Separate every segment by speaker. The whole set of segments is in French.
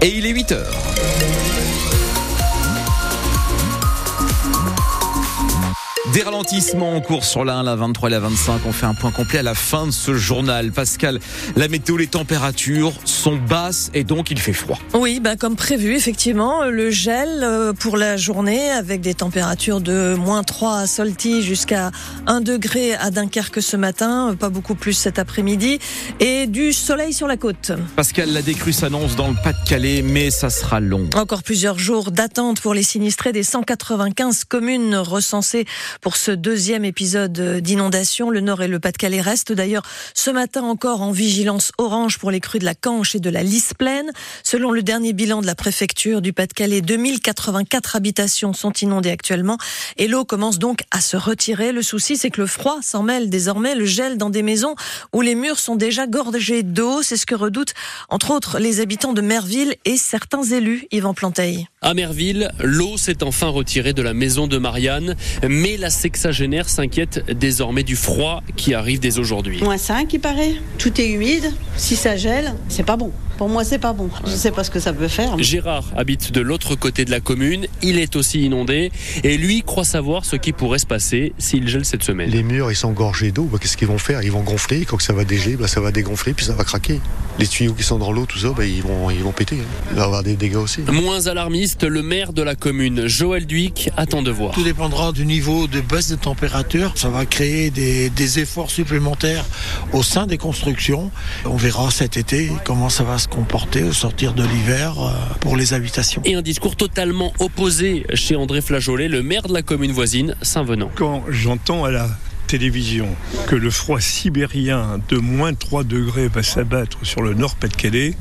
Speaker 1: Et il est 8 heures. Des ralentissements en cours sur la 1, la 23 et la 25. On fait un point complet à la fin de ce journal. Pascal, la météo, les températures sont basses et donc il fait froid.
Speaker 2: Oui, bah comme prévu, effectivement, le gel euh, pour la journée avec des températures de moins 3 à Solti jusqu'à 1 degré à Dunkerque ce matin, pas beaucoup plus cet après-midi, et du soleil sur la côte.
Speaker 1: Pascal, la décrue s'annonce dans le Pas-de-Calais, mais ça sera long.
Speaker 2: Encore plusieurs jours d'attente pour les sinistrés des 195 communes recensées pour ce deuxième épisode d'inondation. Le Nord et le Pas-de-Calais restent d'ailleurs ce matin encore en vigilance orange pour les crues de la Canche et de la Lys pleine. Selon le dernier bilan de la préfecture du Pas-de-Calais, 2084 habitations sont inondées actuellement et l'eau commence donc à se retirer. Le souci, c'est que le froid s'en mêle désormais, le gel dans des maisons où les murs sont déjà gorgés d'eau. C'est ce que redoutent entre autres les habitants de Merville et certains élus, Yvan Planteil.
Speaker 3: À Merville, l'eau s'est enfin retirée de la maison de Marianne, mais la sexagénaire s'inquiète désormais du froid qui arrive dès aujourd'hui.
Speaker 4: Moins 5, il paraît. Tout est humide. Si ça gèle, c'est pas bon. Pour moi, c'est pas bon. Je sais pas ce que ça peut faire.
Speaker 3: Gérard habite de l'autre côté de la commune. Il est aussi inondé et lui croit savoir ce qui pourrait se passer s'il gèle cette semaine.
Speaker 5: Les murs, ils sont gorgés d'eau. Bah, Qu'est-ce qu'ils vont faire? Ils vont gonfler. Quand ça va dégeler, bah, ça va dégonfler puis ça va craquer. Les tuyaux qui sont dans l'eau, tout ça, bah, ils, vont, ils vont péter. hein. Il va y avoir des dégâts aussi.
Speaker 3: Moins alarmiste, le maire de la commune, Joël Duic, attend de voir.
Speaker 6: Tout dépendra du niveau de baisse de température. Ça va créer des, des efforts supplémentaires au sein des constructions. On verra cet été comment ça va se comporter au sortir de l'hiver euh, pour les habitations.
Speaker 3: Et un discours totalement opposé chez André Flageolet, le maire de la commune voisine, Saint-Venant.
Speaker 7: Quand j'entends à la que le froid sibérien de moins 3 degrés va s'abattre sur le nord Pas-de-Calais,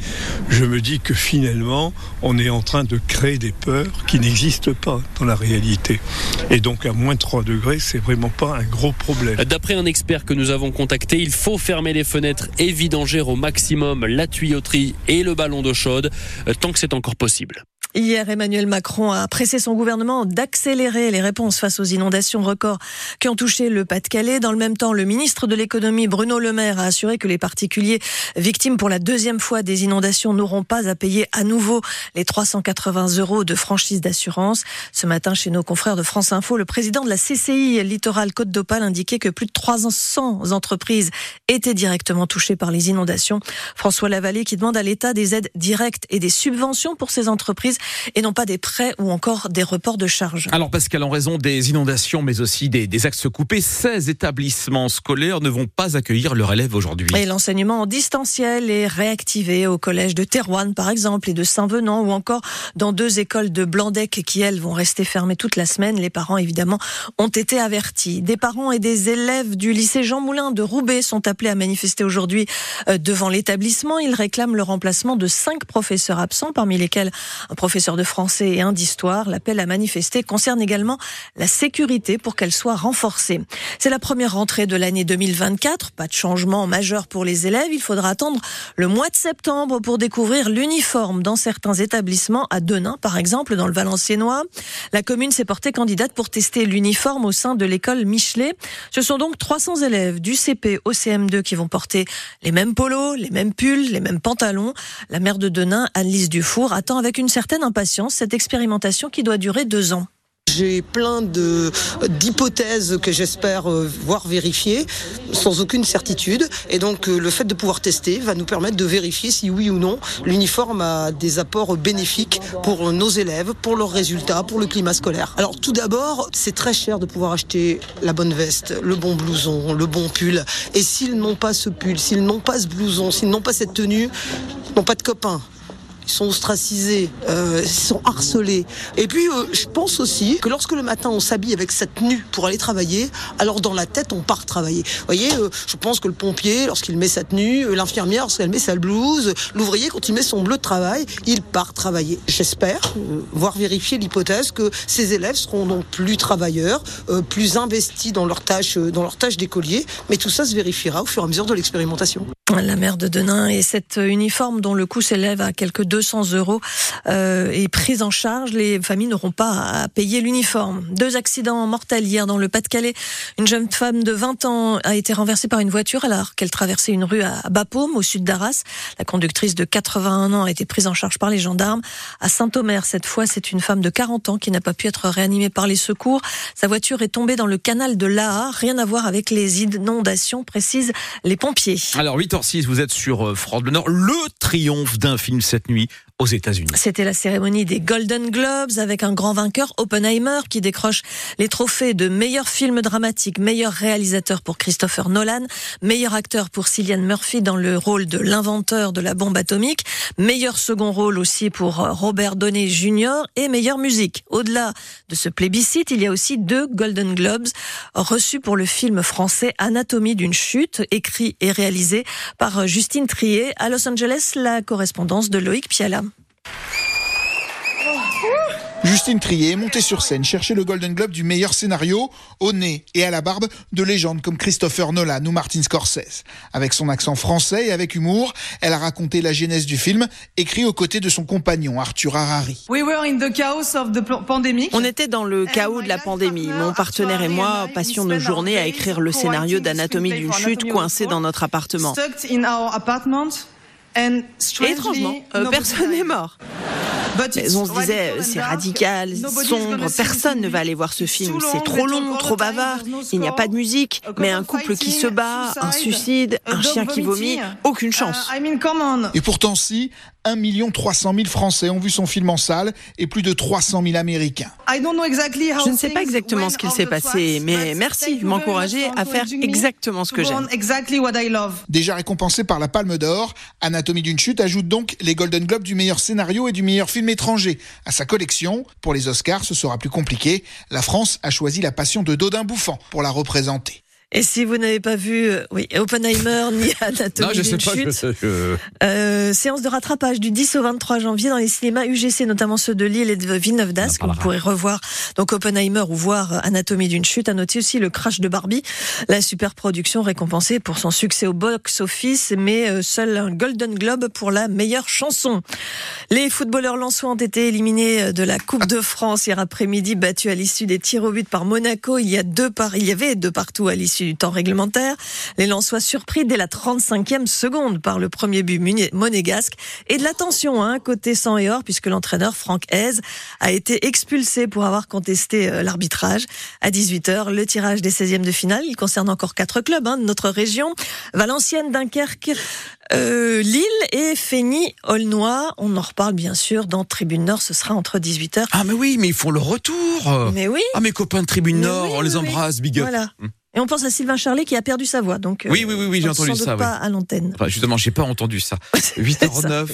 Speaker 7: je me dis que finalement, on est en train de créer des peurs qui n'existent pas dans la réalité. Et donc à moins 3 degrés, c'est vraiment pas un gros problème.
Speaker 3: D'après un expert que nous avons contacté, il faut fermer les fenêtres et vidanger au maximum la tuyauterie et le ballon d'eau chaude euh, tant que c'est encore possible.
Speaker 2: Hier, Emmanuel Macron a pressé son gouvernement d'accélérer les réponses face aux inondations records qui ont touché le Pas-de-Calais. Dans le même temps, le ministre de l'économie, Bruno Le Maire, a assuré que les particuliers victimes pour la deuxième fois des inondations n'auront pas à payer à nouveau les 380 euros de franchise d'assurance. Ce matin, chez nos confrères de France Info, le président de la CCI Littoral Côte d'Opale indiquait que plus de 300 entreprises étaient directement touchées par les inondations. François Lavallée qui demande à l'État des aides directes et des subventions pour ces entreprises et non pas des prêts ou encore des reports de charges.
Speaker 1: Alors Pascal, en raison des inondations, mais aussi des, des axes coupés, 16 établissements scolaires ne vont pas accueillir leurs élèves aujourd'hui.
Speaker 2: Et l'enseignement en distanciel est réactivé au collège de Terouanne, par exemple, et de Saint-Venant, ou encore dans deux écoles de Blandec qui, elles, vont rester fermées toute la semaine. Les parents, évidemment, ont été avertis. Des parents et des élèves du lycée Jean Moulin de Roubaix sont appelés à manifester aujourd'hui euh, devant l'établissement. Ils réclament le remplacement de cinq professeurs absents, parmi lesquels un professeur de français et un d'histoire. L'appel à manifester concerne également la sécurité pour qu'elle soit renforcée. C'est la première rentrée de l'année 2024. Pas de changement majeur pour les élèves. Il faudra attendre le mois de septembre pour découvrir l'uniforme dans certains établissements. À Denain, par exemple, dans le Valenciennois. La commune s'est portée candidate pour tester l'uniforme au sein de l'école Michelet. Ce sont donc 300 élèves du CP au CM2 qui vont porter les mêmes polos, les mêmes pulls, les mêmes pantalons. La maire de Denain, Annelise Dufour, attend avec une certaine impatience cette expérimentation qui doit durer deux ans.
Speaker 8: J'ai plein d'hypothèses que j'espère euh, voir vérifiées sans aucune certitude. Et donc euh, le fait de pouvoir tester va nous permettre de vérifier si oui ou non l'uniforme a des apports bénéfiques pour nos élèves, pour leurs résultats, pour le climat scolaire. Alors tout d'abord, c'est très cher de pouvoir acheter la bonne veste, le bon blouson, le bon pull. Et s'ils n'ont pas ce pull, s'ils n'ont pas ce blouson, s'ils n'ont pas cette tenue, ils n'ont pas de copains ils sont ostracisés, euh, ils sont harcelés. Et puis, euh, je pense aussi que lorsque le matin on s'habille avec cette tenue pour aller travailler, alors dans la tête on part travailler. Vous voyez, euh, je pense que le pompier, lorsqu'il met sa tenue, euh, l'infirmière, lorsqu'elle met sa blouse, l'ouvrier, quand il met son bleu de travail, il part travailler. J'espère euh, voir vérifier l'hypothèse que ces élèves seront donc plus travailleurs, euh, plus investis dans leurs tâches, dans leurs d'écolier. Mais tout ça se vérifiera au fur et à mesure de l'expérimentation.
Speaker 2: La mère de Denain et cet uniforme dont le coût s'élève à quelques 200 euros euh, est prise en charge. Les familles n'auront pas à payer l'uniforme. Deux accidents mortels hier dans le Pas-de-Calais. Une jeune femme de 20 ans a été renversée par une voiture alors qu'elle traversait une rue à Bapaume, au sud d'Arras. La conductrice de 81 ans a été prise en charge par les gendarmes. À Saint-Omer, cette fois, c'est une femme de 40 ans qui n'a pas pu être réanimée par les secours. Sa voiture est tombée dans le canal de l'Aa. Rien à voir avec les inondations, précisent les pompiers.
Speaker 1: Alors 8 vous êtes sur euh, France Bleu Nord. Le triomphe d'un film cette nuit
Speaker 2: C'était la cérémonie des Golden Globes avec un grand vainqueur, Oppenheimer, qui décroche les trophées de meilleur film dramatique, meilleur réalisateur pour Christopher Nolan, meilleur acteur pour Cillian Murphy dans le rôle de l'inventeur de la bombe atomique, meilleur second rôle aussi pour euh, Robert Downey Jr. et meilleure musique. Au-delà de ce plébiscite, il y a aussi deux Golden Globes reçus pour le film français Anatomie d'une chute, écrit et réalisé par euh, Justine Trier à Los Angeles, la correspondance de Loïc Piala.
Speaker 9: Justine Trier est montée sur scène chercher le Golden Globe du meilleur scénario au nez et à la barbe de légendes comme Christopher Nolan ou Martin Scorsese. Avec son accent français et avec humour, elle a raconté la genèse du film, écrit aux côtés de son compagnon Arthur Harari.
Speaker 10: On était dans le chaos de la pandémie. Mon partenaire et moi passions nos journées à écrire le scénario d'Anatomie d'une chute coincé dans notre appartement. Et étrangement, euh, personne n'est mort. Mais on se disait, c'est radical, sombre, personne ne va aller voir ce film. C'est trop long, trop bavard, il n'y a pas de musique, mais un couple qui se bat, un suicide, un chien qui vomit, aucune chance.
Speaker 9: Et pourtant, si, 1 300 000 Français ont vu son film en salle et plus de 300 000 Américains.
Speaker 10: Je ne sais pas exactement ce qu'il s'est passé, mais merci de m'encourager à faire exactement ce que j'aime.
Speaker 9: Déjà récompensé par la Palme d'Or, Anatomie d'une chute ajoute donc les Golden Globes du meilleur scénario et du meilleur film étranger à sa collection. Pour les Oscars, ce sera plus compliqué. La France a choisi La Passion de Dodin Bouffant pour la représenter.
Speaker 2: Et si vous n'avez pas vu, euh, oui, Oppenheimer ni Anatomie d'une chute, euh, séance de rattrapage du 10 au 23 janvier dans les cinémas UGC, notamment ceux de Lille et de Villeneuve d'Ascq. Vous pourrez revoir donc Oppenheimer ou voir Anatomie d'une chute. À noter aussi le crash de Barbie, la super production récompensée pour son succès au box-office, mais euh, seul un Golden Globe pour la meilleure chanson. Les footballeurs lensois ont été éliminés de la Coupe de France hier après-midi, battus à l'issue des tirs au but par Monaco. Il y a deux par, il y avait deux partout à l'issue du temps réglementaire. Les Lensois surpris dès la 35e seconde par le premier but monégasque. Et de l'attention, hein, côté sang et or, puisque l'entraîneur Franck Hez a été expulsé pour avoir contesté euh, l'arbitrage. À 18h, le tirage des 16e de finale. Il concerne encore quatre clubs hein, de notre région. Valenciennes, Dunkerque, euh, Lille et Fény, Aulnois. On en reparle bien sûr dans Tribune Nord. Ce sera entre 18h.
Speaker 1: Ah mais oui, mais ils font le retour.
Speaker 2: Mais oui.
Speaker 1: Ah mes copains de Tribune Nord, on les embrasse, big up.
Speaker 2: Voilà. Hum. Et on pense à Sylvain Charlet qui a perdu sa voix. Donc,
Speaker 1: oui, oui, oui, oui j'ai entendu ça.
Speaker 2: Pas à l'antenne.
Speaker 1: Enfin, justement, j'ai pas entendu ça. 8h09.